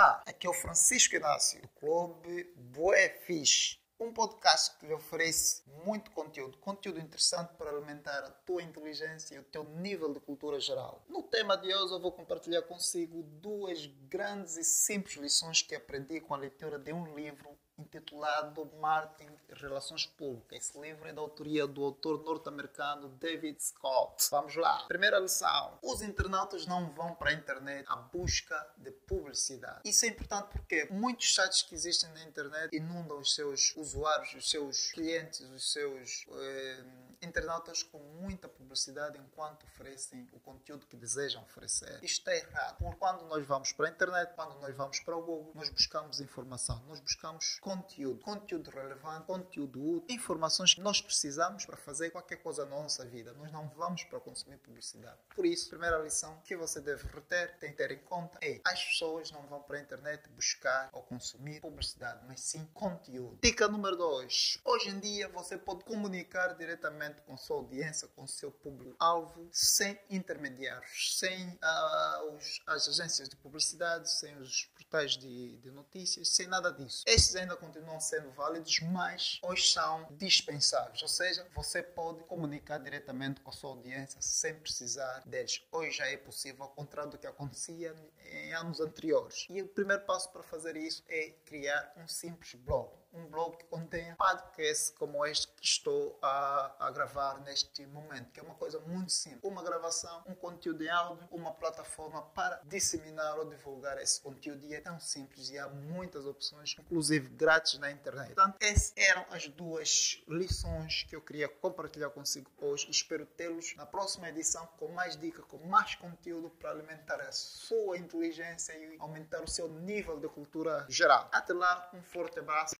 Olá, aqui é o Francisco Inácio, do Clube Fixe. Um podcast que lhe oferece muito conteúdo, conteúdo interessante para alimentar a tua inteligência e o teu nível de cultura geral. No tema de hoje eu vou compartilhar consigo duas grandes e simples lições que aprendi com a leitura de um livro intitulado Marketing e Relações Públicas. Esse livro é da autoria do autor norte-americano David Scott. Vamos lá. Primeira lição. Os internautas não vão para a internet à busca de publicidade. Isso é importante porque muitos sites que existem na internet inundam os seus usuários, os seus clientes, os seus eh, internautas com muita publicidade enquanto oferecem o conteúdo que desejam oferecer. Isto é errado. Porque quando nós vamos para a internet, quando nós vamos para o Google, nós buscamos informação, nós buscamos conteúdo, conteúdo relevante, conteúdo útil, informações que nós precisamos para fazer qualquer coisa na nossa vida. Nós não vamos para consumir publicidade. Por isso, a primeira lição que você deve reter, tem que ter em conta é as pessoas não vão para a internet buscar ou consumir publicidade, mas sim conteúdo. Dica número 2. Hoje em dia você pode comunicar diretamente com sua audiência, com seu público-alvo, sem intermediários, sem uh, os, as agências de publicidade, sem os portais de, de notícias, sem nada disso. Esses ainda continuam sendo válidos, mas hoje são dispensáveis. Ou seja, você pode comunicar diretamente com a sua audiência sem precisar deles. Hoje já é possível, ao contrário do que acontecia em anos anteriores. E o primeiro passo para fazer isso é criar um simples blog um blog que contenha podcasts como este que estou a, a, gravar neste momento, que é uma coisa muito simples. Uma gravação, um conteúdo em áudio, uma plataforma para disseminar ou divulgar esse conteúdo e é tão simples e há muitas opções, inclusive grátis na internet. Portanto, essas eram as duas lições que eu queria compartilhar consigo hoje. Espero tê-los na próxima edição com mais dicas, com mais conteúdo para alimentar a sua inteligência e aumentar o seu nível de cultura geral. Até lá, um forte abraço.